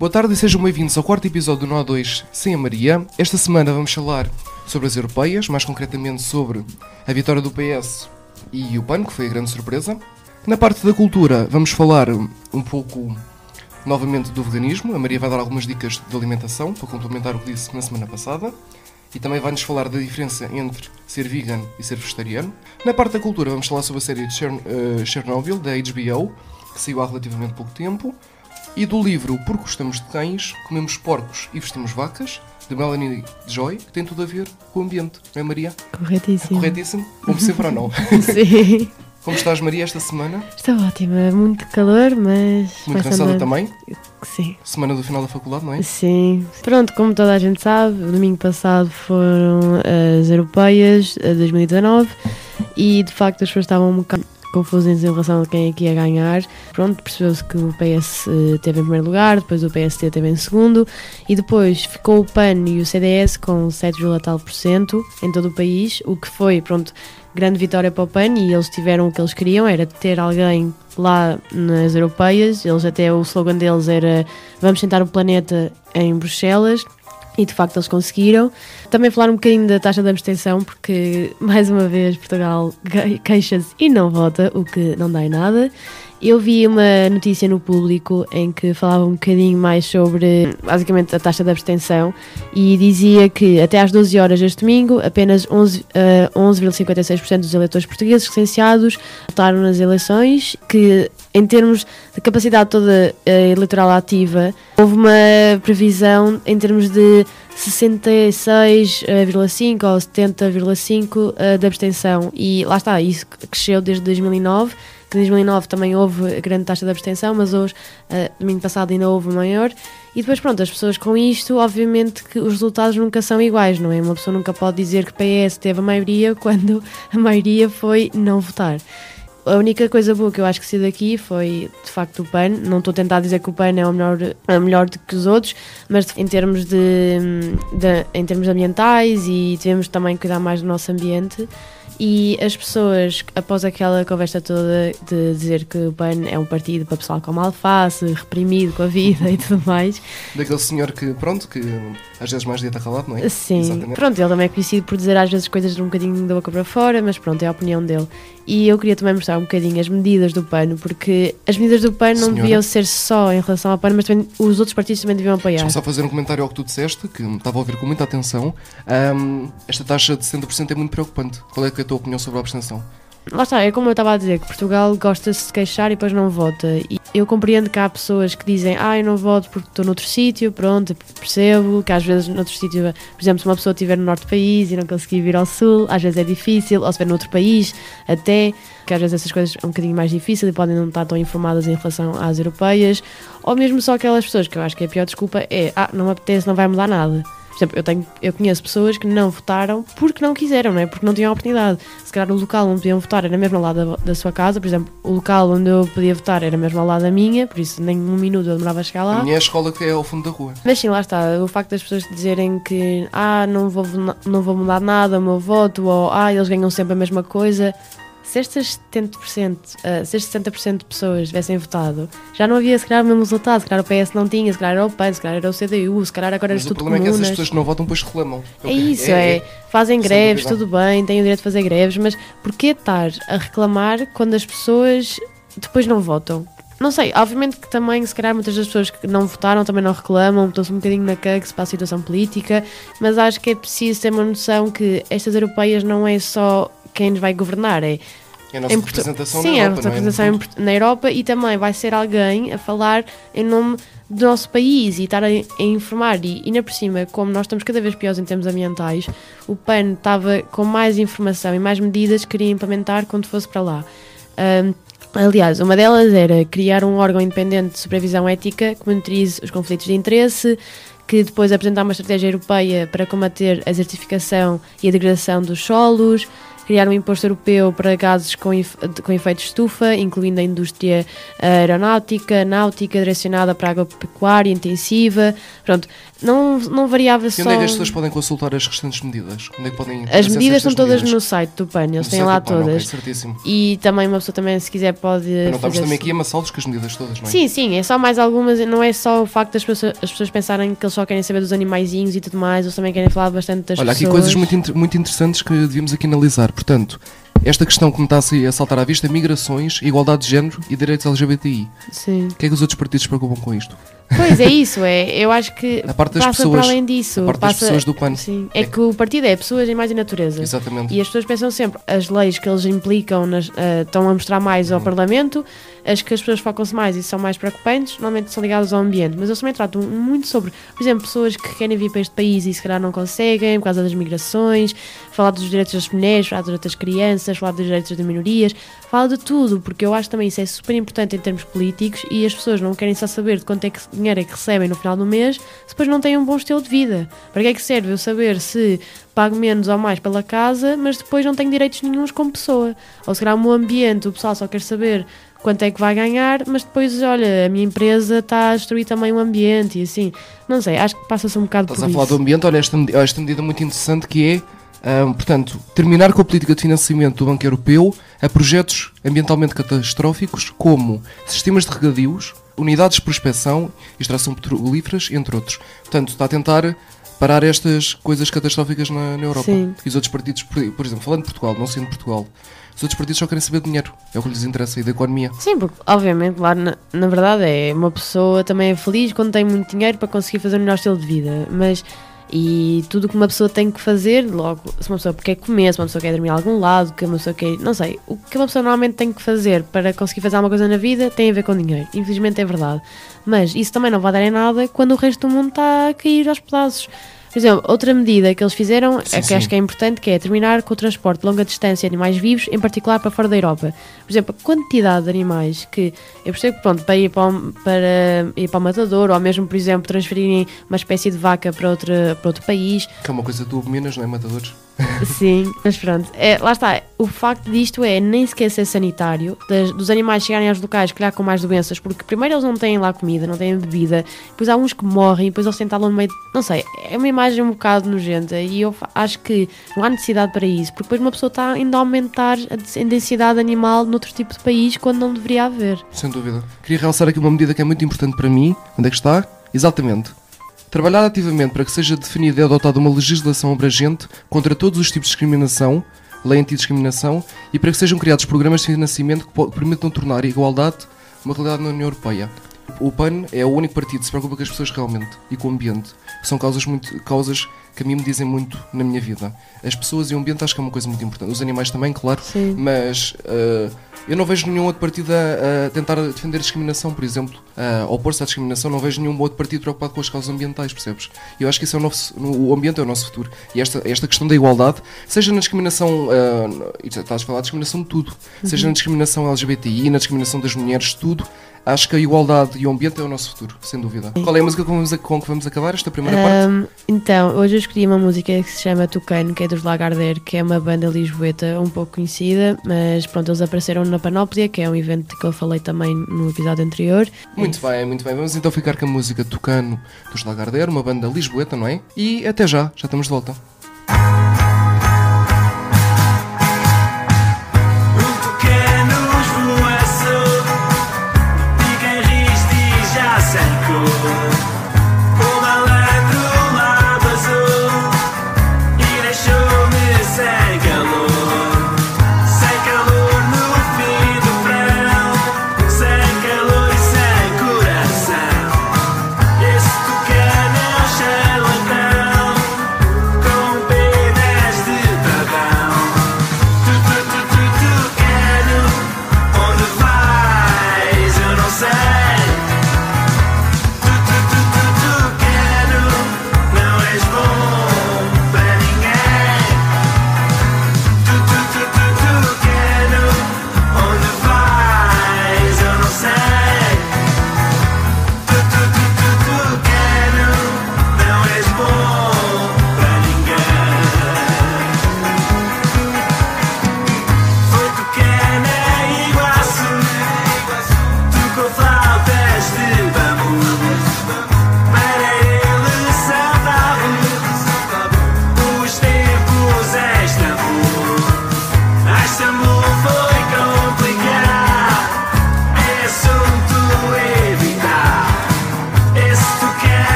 Boa tarde e sejam bem-vindos ao quarto episódio do Nó 2 sem a Maria. Esta semana vamos falar sobre as europeias, mais concretamente sobre a vitória do PS e o PAN, que foi a grande surpresa. Na parte da cultura vamos falar um pouco novamente do veganismo. A Maria vai dar algumas dicas de alimentação para complementar o que disse na semana passada. E também vai-nos falar da diferença entre ser vegan e ser vegetariano. Na parte da cultura vamos falar sobre a série de Chern uh, Chernobyl, da HBO, que saiu há relativamente pouco tempo. E do livro Por Gostamos de Cães, Comemos Porcos e Vestimos Vacas, de Melanie Joy, que tem tudo a ver com o ambiente, não é Maria? Corretíssimo. Corretíssimo? Como sempre ou não? Sim. Como estás, Maria, esta semana? Estou ótima, muito calor, mas. Muito cansada também? Sim. Semana do final da faculdade, não é? Sim. Pronto, como toda a gente sabe, o domingo passado foram as europeias, a 2019, e de facto as pessoas estavam um bocado confusões em relação a quem é que ia ganhar. Pronto, percebeu-se que o PS eh, teve em primeiro lugar, depois o PST teve em segundo e depois ficou o PAN e o CDS com 7,tal% em todo o país, o que foi, pronto, grande vitória para o PAN e eles tiveram o que eles queriam, era ter alguém lá nas europeias. Eles até o slogan deles era vamos sentar o planeta em Bruxelas e de facto eles conseguiram. Também falar um bocadinho da taxa de abstenção, porque mais uma vez Portugal queixa-se e não vota, o que não dá em nada. Eu vi uma notícia no público em que falava um bocadinho mais sobre, basicamente, a taxa de abstenção e dizia que até às 12 horas deste domingo, apenas 11,56% uh, 11, dos eleitores portugueses licenciados votaram nas eleições, que em termos de capacidade toda uh, eleitoral ativa, houve uma previsão em termos de 66,5% ou 70,5% uh, de abstenção. E lá está, isso cresceu desde 2009 que em 2009 também houve grande taxa de abstenção, mas hoje, uh, domingo passado, ainda houve maior. E depois, pronto, as pessoas com isto, obviamente que os resultados nunca são iguais, não é? Uma pessoa nunca pode dizer que PS teve a maioria quando a maioria foi não votar. A única coisa boa que eu acho que saiu daqui foi de facto o PAN. Não estou a tentar dizer que o PAN é o melhor, é melhor do que os outros, mas em termos, de, de, em termos ambientais e devemos também cuidar mais do nosso ambiente. E as pessoas, após aquela conversa toda de dizer que o PAN é um partido para pessoal com alface, reprimido com a vida e tudo mais. Daquele senhor que, pronto, que às vezes mais dieta calado, não é? Sim, Exatamente. pronto, ele também é conhecido por dizer às vezes coisas um bocadinho da boca para fora, mas pronto, é a opinião dele. E eu queria também mostrar um bocadinho as medidas do PAN, porque as medidas do PAN não deviam ser só em relação ao PAN, mas também os outros partidos também deviam apoiar. Deixa-me só fazer um comentário ao que tu disseste, que estava a ouvir com muita atenção. Um, esta taxa de 60% é muito preocupante. Qual é, é a tua opinião sobre a abstenção? Lá está, é como eu estava a dizer, que Portugal gosta-se de queixar e depois não vota. E eu compreendo que há pessoas que dizem, ah, eu não voto porque estou noutro sítio, pronto, percebo que às vezes noutro sítio, por exemplo, se uma pessoa estiver no norte do país e não conseguir vir ao sul, às vezes é difícil, ou se estiver noutro país, até, que às vezes essas coisas são um bocadinho mais difíceis e podem não estar tão informadas em relação às europeias, ou mesmo só aquelas pessoas que eu acho que a pior desculpa é, ah, não me apetece, não vai mudar nada exemplo, eu, tenho, eu conheço pessoas que não votaram porque não quiseram, não é? Porque não tinham a oportunidade. Se calhar o local onde podiam votar era mesmo ao lado da, da, sua casa, por exemplo, o local onde eu podia votar era mesmo ao lado da minha, por isso nem um minuto eu demorava a chegar lá. A minha é escola que é ao fundo da rua. Mas sim, lá está. O facto das pessoas dizerem que ah, não vou, não vou mudar nada o meu voto, ou ah, eles ganham sempre a mesma coisa se estas 70%, uh, se estes 60% de pessoas tivessem votado, já não havia se calhar o mesmo resultado. Se calhar o PS não tinha, se calhar era o PAN, se calhar era o CDU, se calhar agora era tudo comunas. o problema é que essas pessoas que não votam depois reclamam. É, isso, é, é fazem greves, tudo bem, têm o direito de fazer greves, mas porquê estar a reclamar quando as pessoas depois não votam? Não sei, obviamente que também, se calhar, muitas das pessoas que não votaram também não reclamam, estão-se um bocadinho na cague para a situação política, mas acho que é preciso ter uma noção que estas europeias não é só quem nos vai governar, é é a nossa em representação Sim, na Europa, é a representação é? na Europa e também vai ser alguém a falar em nome do nosso país e estar a, a informar. E ainda por cima, como nós estamos cada vez piores em termos ambientais, o PAN estava com mais informação e mais medidas que queria implementar quando fosse para lá. Um, Aliás, uma delas era criar um órgão independente de supervisão ética que monitorize os conflitos de interesse, que depois apresentar uma estratégia europeia para combater a desertificação e a degradação dos solos, criar um imposto europeu para gases com, com efeito de estufa, incluindo a indústria aeronáutica, náutica, direcionada para a agropecuária intensiva. Pronto, não, não variava e só. Onde é que as pessoas podem consultar as restantes medidas? Onde é que podem as medidas estão todas medidas? no site do PAN, eles têm lá PAN, todas. Okay, e também uma pessoa também, se quiser, pode. Mas não estamos também aqui a amassá-los com as medidas todas, não é? Sim, sim, é só mais algumas, não é só o facto das pessoas, as pessoas pensarem que eles só querem saber dos animaizinhos e tudo mais, eles também querem falar bastante das Olha, pessoas. aqui coisas muito, muito interessantes que devíamos aqui analisar. Portanto, esta questão que me está a saltar à vista, migrações, igualdade de género e direitos LGBTI. Sim. O que é que os outros partidos se preocupam com isto? Pois é isso, é. Eu acho que a parte das passa pessoas, para além disso. A parte passa, das pessoas do PAN. Sim. É, é, que o partido é pessoas, animais e natureza. Exatamente. E as pessoas pensam sempre, as leis que eles implicam nas, uh, estão a mostrar mais ao uhum. Parlamento, as que as pessoas focam-se mais e são mais preocupantes, normalmente são ligadas ao ambiente. Mas eles também tratam muito sobre, por exemplo, pessoas que querem vir para este país e se calhar não conseguem por causa das migrações, falar dos direitos das mulheres, falar dos direitos das crianças, falar dos direitos das minorias, fala de tudo, porque eu acho também isso é super importante em termos políticos e as pessoas não querem só saber de quanto é que dinheiro é que recebem no final do mês se depois não têm um bom estilo de vida. Para que é que serve eu saber se pago menos ou mais pela casa, mas depois não tenho direitos nenhums como pessoa? Ou se calhar o meu ambiente, o pessoal só quer saber quanto é que vai ganhar, mas depois, olha, a minha empresa está a destruir também o ambiente e assim. Não sei, acho que passa-se um bocado Estás por a falar do ambiente, olha, esta, esta medida muito interessante que é, um, portanto, terminar com a política de financiamento do Banco Europeu a projetos ambientalmente catastróficos como sistemas de regadios, unidades de prospecção, extração petrolíferas, entre outros. Portanto, está a tentar parar estas coisas catastróficas na, na Europa. Sim. E os outros partidos, por, por, exemplo, falando de Portugal, não sendo Portugal, os outros partidos só querem saber de dinheiro. É o que lhes interessa e da economia. Sim, porque, obviamente, lá na, na verdade, é uma pessoa também é feliz quando tem muito dinheiro para conseguir fazer o melhor estilo de vida. Mas e tudo o que uma pessoa tem que fazer, logo, se uma pessoa quer comer, se uma pessoa quer dormir a algum lado, que uma pessoa quer. Não sei, o que uma pessoa normalmente tem que fazer para conseguir fazer alguma coisa na vida tem a ver com dinheiro. Infelizmente é verdade. Mas isso também não vai dar em nada quando o resto do mundo está a cair aos pedaços. Por exemplo, outra medida que eles fizeram, sim, é que sim. acho que é importante, que é terminar com o transporte de longa distância de animais vivos, em particular para fora da Europa. Por exemplo, a quantidade de animais que eu percebo que, pronto, para ir para, para ir para o matador, ou mesmo, por exemplo, transferirem uma espécie de vaca para, outra, para outro país. Que é uma coisa que tu abominas, não é? Matadores. Sim, mas pronto, é, lá está. O facto disto é nem sequer ser sanitário, das, dos animais chegarem aos locais, calhar com mais doenças, porque primeiro eles não têm lá comida, não têm bebida, depois há uns que morrem, depois eles tentam no meio. Não sei, é uma imagem um bocado nojenta e eu acho que não há necessidade para isso, porque depois uma pessoa está ainda a aumentar a densidade animal noutro tipo de país quando não deveria haver. Sem dúvida. Queria realçar aqui uma medida que é muito importante para mim. Onde é que está? Exatamente Trabalhar ativamente para que seja definida e adotada uma legislação abrangente contra todos os tipos de discriminação, lei antidiscriminação, e para que sejam criados programas de financiamento que permitam tornar a igualdade uma realidade na União Europeia. O PAN é o único partido que se preocupa com as pessoas realmente e com o ambiente. São causas, muito, causas que a mim me dizem muito na minha vida. As pessoas e o ambiente acho que é uma coisa muito importante. Os animais também, claro, Sim. mas uh, eu não vejo nenhum outro partido a, a tentar defender a discriminação, por exemplo, a opor-se à discriminação. Não vejo nenhum outro partido preocupado com as causas ambientais, percebes? Eu acho que isso é o, nosso, o ambiente é o nosso futuro. E esta, esta questão da igualdade, seja na discriminação, uh, estás a falar de discriminação de tudo, uhum. seja na discriminação LGBTI, na discriminação das mulheres, tudo acho que a igualdade e o ambiente é o nosso futuro, sem dúvida. Sim. Qual é a música com, que vamos acabar esta primeira um, parte? Então, hoje eu escolhi uma música que se chama Tucano, que é dos Lagardère, que é uma banda lisboeta um pouco conhecida, mas pronto, eles apareceram na Panóplia, que é um evento que eu falei também no episódio anterior. Muito bem, muito bem. Vamos então ficar com a música Tucano dos Lagardère, uma banda lisboeta, não é? E até já, já estamos de volta.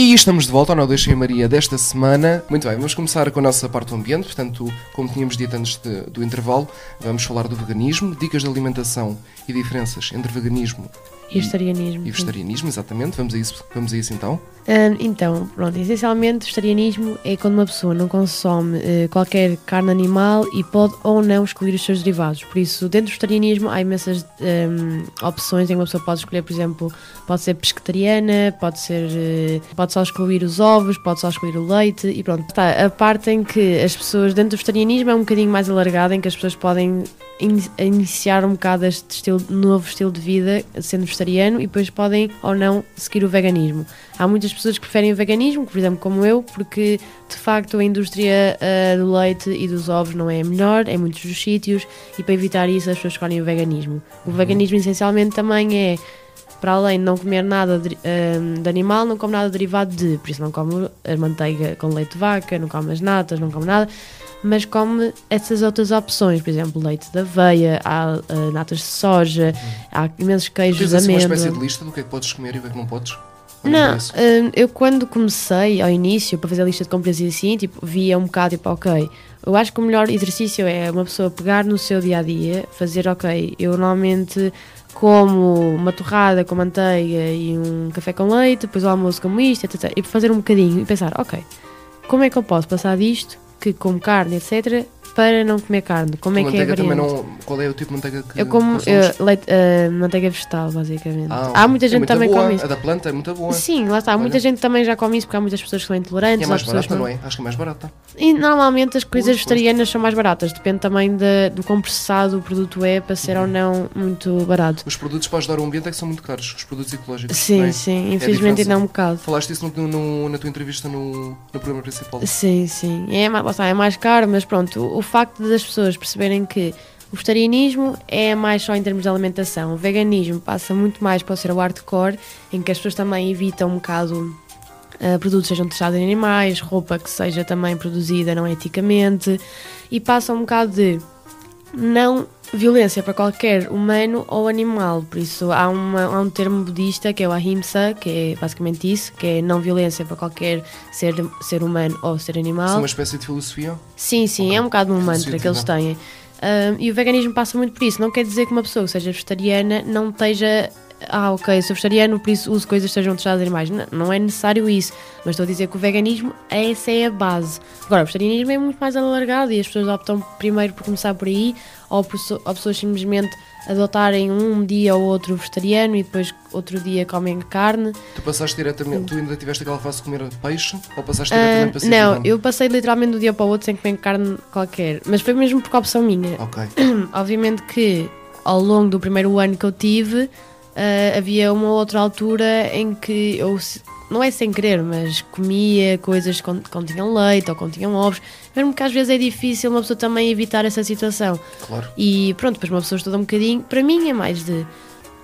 E estamos de volta ao Não Deixem Maria desta semana. Muito bem, vamos começar com a nossa parte do ambiente. Portanto, como tínhamos dito antes de, do intervalo, vamos falar do veganismo, dicas de alimentação e diferenças entre veganismo E vegetarianismo. e sim. vegetarianismo, exatamente. Vamos a isso, vamos a isso então. Então, pronto, essencialmente, vegetarianismo é quando uma pessoa não consome eh, qualquer carne animal e pode ou não excluir os seus derivados. Por isso, dentro do vegetarianismo, há imensas hum, opções em que uma pessoa pode escolher, por exemplo, pode ser pescetariana, pode ser. eh, pode só excluir os ovos, pode só excluir o leite e pronto. Está a parte em que as pessoas, dentro do vegetarianismo, é um bocadinho mais alargada, em que as pessoas podem in- iniciar um bocado este estilo, novo estilo de vida sendo vegetariano e depois podem ou não seguir o veganismo. Há muitas pessoas que preferem o veganismo, por exemplo, como eu, porque de facto a indústria ah, do leite e dos ovos não é a melhor em muitos dos sítios e para evitar isso as pessoas escolhem o veganismo. O veganismo essencialmente também é para além de não comer nada de, ah, de animal, não come nada derivado de, por isso não come a manteiga com leite de vaca, não come as natas, não come nada, mas come essas outras opções, por exemplo, leite de aveia, há ah, natas de soja, há imensos queijos Tens de assim uma espécie de lista do que é que podes comer e o que é que não podes? Não, hum, eu quando comecei ao início para fazer a lista de compras e assim, tipo, via um bocado, tipo, ok, eu acho que o melhor exercício é uma pessoa pegar no seu dia a dia, fazer, ok, eu normalmente como uma torrada com manteiga e um café com leite, depois o almoço como isto, etc. E fazer um bocadinho e pensar, ok, como é que eu posso passar disto, que como carne, etc., para não comer carne? Como é que é a variante? não. Qual é o tipo de manteiga que Eu como eh, leite, eh, manteiga vegetal, basicamente. Ah, Há muita é gente também boa. come isso. A da planta é muito boa. Sim, lá está. Olha. Muita gente também já come isso porque há muitas pessoas que são E intolerantes. é há mais barata, não é? Acho que é mais barata. E normalmente as coisas Pois, pois. vegetarianas são mais baratas. Depende também da- do quão processado o produto é para ser ou Uhum. não muito barato. Os produtos para ajudar o ambiente é que são muito caros, os produtos ecológicos. Sim, é? sim. Infelizmente diferença. ainda é um bocado. Falaste isso no- no- na tua entrevista no, no programa principal. Sim, sim. É, mais- lá está, é mais caro, mas pronto, o facto das pessoas perceberem que o vegetarianismo é mais só em termos de alimentação. O veganismo passa muito mais para ser o hardcore, em que as pessoas também evitam um bocado ah, produtos sejam testados em animais, roupa que seja também produzida não eticamente, e passa um bocado de não violência para qualquer humano ou animal. Por isso há, uma- há um termo budista que é o ahimsa, que é basicamente isso, que é não violência para qualquer ser, ser humano ou ser Isso é animal. uma espécie de filosofia. Sim, sim, Ok. é um bocado um mantra que eles têm. Ahm, e o veganismo passa muito por isso. Não quer dizer que uma pessoa que seja vegetariana não esteja. Ah, ok, sou vegetariano, por isso uso coisas que sejam testadas em animais. Não, não é necessário isso. Mas estou a dizer que o veganismo, essa é a base. Agora, o vegetarianismo é muito mais alargado e as pessoas optam primeiro por começar por aí, ou, por, ou pessoas simplesmente adotarem um dia ou outro vegetariano e depois outro dia comem carne. Tu passaste diretamente, tu ainda tiveste aquela fase de comer peixe ou passaste Ah, diretamente para ser não, eu passei literalmente de um dia para o outro sem comer carne qualquer. Mas foi mesmo por opção minha. Ok. Obviamente que ao longo do primeiro ano que eu tive, ah, havia uma outra altura em que eu, não é sem querer, mas comia coisas que con- continham leite ou continham ovos, mesmo que às vezes é difícil uma pessoa também evitar essa situação. Claro. E pronto, depois uma pessoa estuda um bocadinho. Para mim é mais de.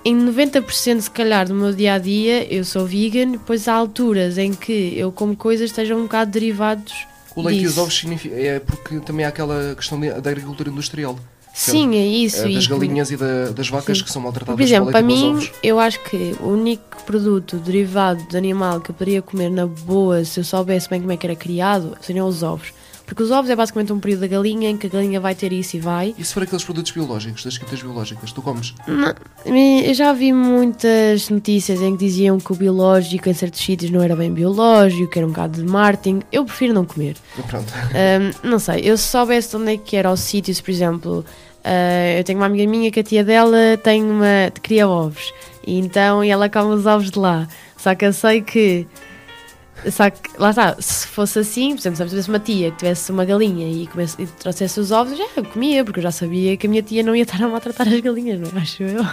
Em 90% se calhar do meu dia a dia eu sou vegan, depois há alturas em que eu como coisas que estejam um bocado derivados. O leite e os disso. ovos significa, é porque também há aquela questão da agricultura industrial. Sim, é isso. eh, das galinhas e da- das vacas Sim. que são maltratadas Por exemplo, para mim, eu acho que o único produto derivado de animal que eu poderia comer na boa, se eu soubesse bem como é que era criado, seriam os ovos. Porque os ovos é basicamente um período da galinha em que a galinha vai ter isso e vai. E se for aqueles produtos biológicos, das escritas biológicas, tu comes? Não, eu já vi muitas notícias em que diziam que o biológico em certos sítios não era bem biológico, que era um bocado de marketing. Eu prefiro não comer. Pronto. Um, não sei, eu se soubesse de onde é que era o sítio, se por exemplo, uh, eu tenho uma amiga minha que a tia dela tem uma. cria ovos, e então ela come os ovos de lá. Só que eu sei que. Só que, lá está, se fosse assim, por exemplo, se eu tivesse uma tia que tivesse uma galinha e, comece, e trouxesse os ovos, já eu comia, porque eu já sabia que a minha tia não ia estar a maltratar as galinhas, não é? Acho eu.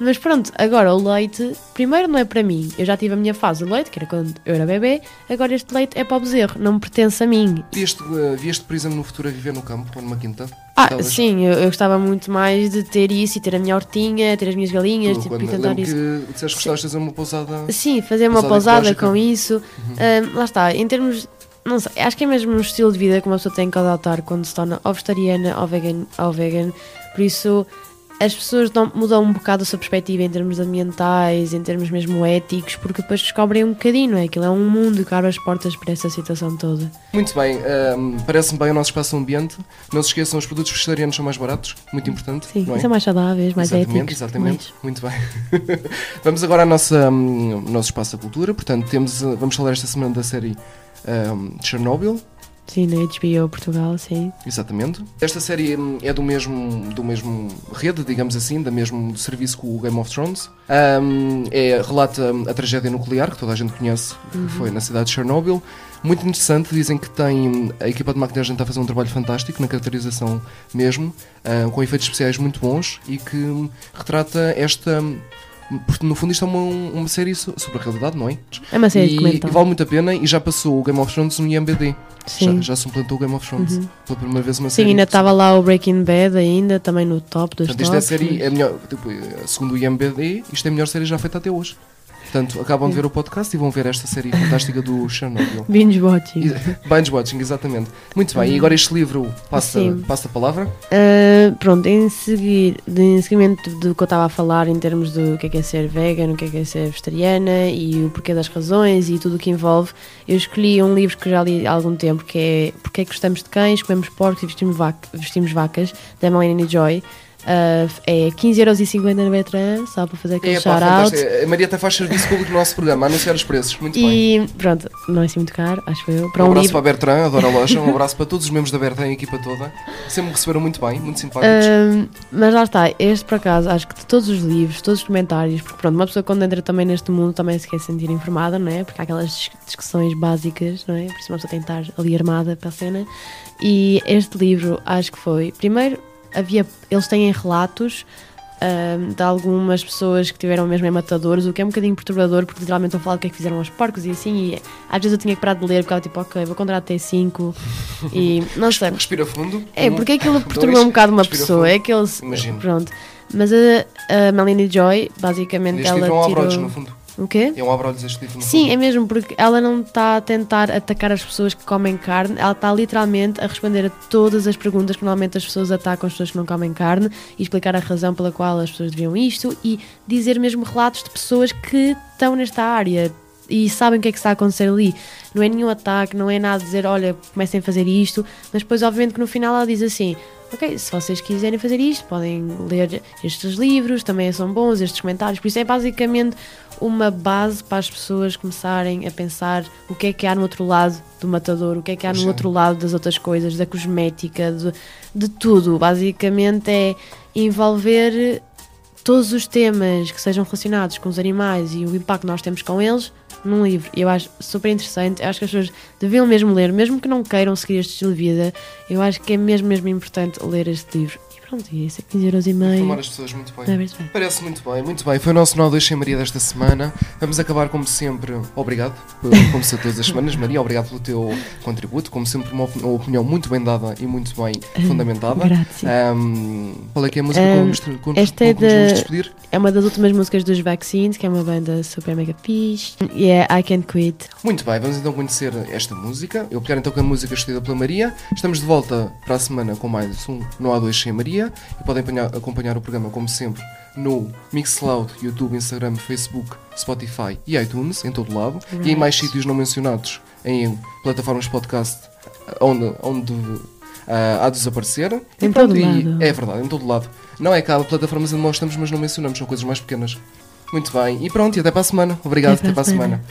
Mas pronto, agora o leite, primeiro não é para mim. Eu já tive a minha fase do leite, que era quando eu era bebê, agora este leite é para o bezerro, não me pertence a mim. Vieste, uh, vieste, por exemplo, no futuro a viver no campo ou numa quinta? Ah, Estavas- sim, eu, eu gostava muito mais de ter isso e ter a minha hortinha, ter as minhas galinhas, Tu, tipo, quando, e tentar isso. que disseste que gostavas de fazer uma pousada. Sim, fazer uma Pousada pousada com isso. Ahm, lá está, em termos. Não sei, acho que é mesmo um estilo de vida que uma pessoa tem que adotar quando se torna ou vegetariana ou vegan. Ou vegan. Por isso, as pessoas mudam um bocado a sua perspectiva em termos ambientais, em termos mesmo éticos, porque depois descobrem um bocadinho, não é? Aquilo é um mundo que abre as portas para essa situação toda. Muito bem, ahm, parece-me bem o nosso espaço ambiente. Não se esqueçam, os produtos vegetarianos são mais baratos, muito importante. Sim, é? são mais saudáveis, mais exatamente, éticos. exatamente. Muito bem. vamos agora ao nosso, hum, nosso espaço da cultura. Portanto, temos, uh, vamos falar esta semana da série hum, Chernobyl. Sim, na HBO Portugal, sim. Exatamente. Esta série hum, é do mesmo, do mesmo rede, digamos assim, da mesmo serviço que o Game of Thrones. Hum, é, relata hum, a tragédia nuclear, que toda a gente conhece, que foi na cidade de Chernobyl. Muito interessante, dizem que tem hum, a equipa de maquilhagem está a fazer um trabalho fantástico na caracterização mesmo, com efeitos especiais muito bons e que retrata esta. Porque no fundo isto é uma, uma série so- sobre a realidade, não é? É uma série e, e vale muito a pena e já passou o Game of Thrones no IMBD. Sim. Já, já suplantou o Game of Thrones. Uhum. Pela primeira vez uma Sim, série. ainda estava lá o Breaking Bad ainda, também no top dos Portanto, isto é a tops. série, é melhor, tipo, segundo o IMBD, isto é a melhor série já feita até hoje. Portanto, acabam de ver o podcast e vão ver esta série fantástica do Chernobyl. Binge watching. Binge watching, exatamente. Muito bem, e agora este livro passa, passa a palavra. Uh, pronto, em, seguir, em seguimento do que eu estava a falar em termos do que é que é ser vegan, o que é que é ser vegetariana e o porquê das razões e tudo o que envolve, eu escolhi um livro que já li há algum tempo que é Porquê é que gostamos de cães, comemos porcos e vestimos, vac- vestimos vacas, da Melanie Joy. Uh, é 15,50€ na Betran, só para fazer aquele É, shout-out. A Maria até faz serviço público no nosso programa, anunciar os preços. Muito bem. E pronto, não é assim muito caro, acho eu. Para Um um, abraço livro. para a Bertrand, adoro a loja. Um abraço para todos os membros da Bertrand e a equipa toda. Sempre me receberam muito bem, muito simpáticos. Ahm, mas lá está, este por acaso, acho que de todos os livros, todos os comentários, porque pronto, uma pessoa quando entra também neste mundo também se quer sentir informada, não é? Porque há aquelas dis- discussões básicas, não é? Por isso uma pessoa tem que estar ali armada para a cena. E este livro, acho que foi. Primeiro, havia. Eles têm relatos. ahm, de algumas pessoas que tiveram mesmo em matadores, o que é um bocadinho perturbador, porque literalmente estão a falar do que é que fizeram aos porcos e assim, e às vezes eu tinha que parar de ler, porque estava tipo, ok, vou contar até 5 e não sei. Respira fundo. É, Um, porque aquilo dois, perturba um bocado uma pessoa. fundo. É que eles. Imagino. Pronto. Mas a, a Melanie Joy, basicamente, Este ela é um tirou. abrolhos, no fundo. O quê? É um abrolhos este livro, Sim, é mesmo, porque ela não está a tentar atacar as pessoas que comem carne, ela está literalmente a responder a todas as perguntas que normalmente as pessoas atacam as pessoas que não comem carne e explicar a razão pela qual as pessoas deviam isto e dizer mesmo relatos de pessoas que estão nesta área e sabem o que é que está a acontecer ali. Não é nenhum ataque, não é nada dizer, olha, comecem a fazer isto, mas depois, obviamente, que no final ela diz assim. Ok, se vocês quiserem fazer isto, podem ler estes livros, também são bons, estes comentários. Por isso é basicamente uma base para as pessoas começarem a pensar o que é que há no outro lado do matador, o que é que há no outro lado das outras coisas, da cosmética, de, de tudo. Basicamente é envolver todos os temas que sejam relacionados com os animais e o impacto que nós temos com eles num livro. E eu acho super interessante. Eu acho que as pessoas deviam mesmo ler, mesmo que não queiram seguir este estilo de vida. Eu acho que é mesmo, mesmo importante ler este livro. Pronto, e isso é 15 euros e Informar meio. as pessoas muito bem. Não é verdade? Parece muito bem, muito bem. Foi o nosso Nó 2 sem Maria desta semana. Vamos acabar, como sempre. Obrigado, como se todas as semanas. Maria, obrigado pelo teu contributo. Como sempre, uma, op- uma opinião muito bem dada e muito bem fundamentada. Graças. Ahm, qual é que é a música Ahm, com, nos- com, esta é vamos despedir? É uma das últimas músicas dos Vaccines, que é uma banda super mega fixe. E é I Can't Quit. Muito bem, vamos então conhecer esta música. Eu pegar então com a música escolhida pela Maria. Estamos de volta para a semana com mais um No A2 Sem Maria. E podem acompanhar o programa, como sempre, no Mixcloud, YouTube, Instagram, Facebook, Spotify e iTunes, em todo lado. E em Right. mais sítios não mencionados, em plataformas podcast, onde, onde ah, há de desaparecer. E Em pronto, todo e- lado. É verdade, em todo lado. Não é cá, plataformas onde nós estamos, mas não mencionamos, são coisas mais pequenas. Muito bem, e pronto, e até para a semana. Obrigado, até para a semana.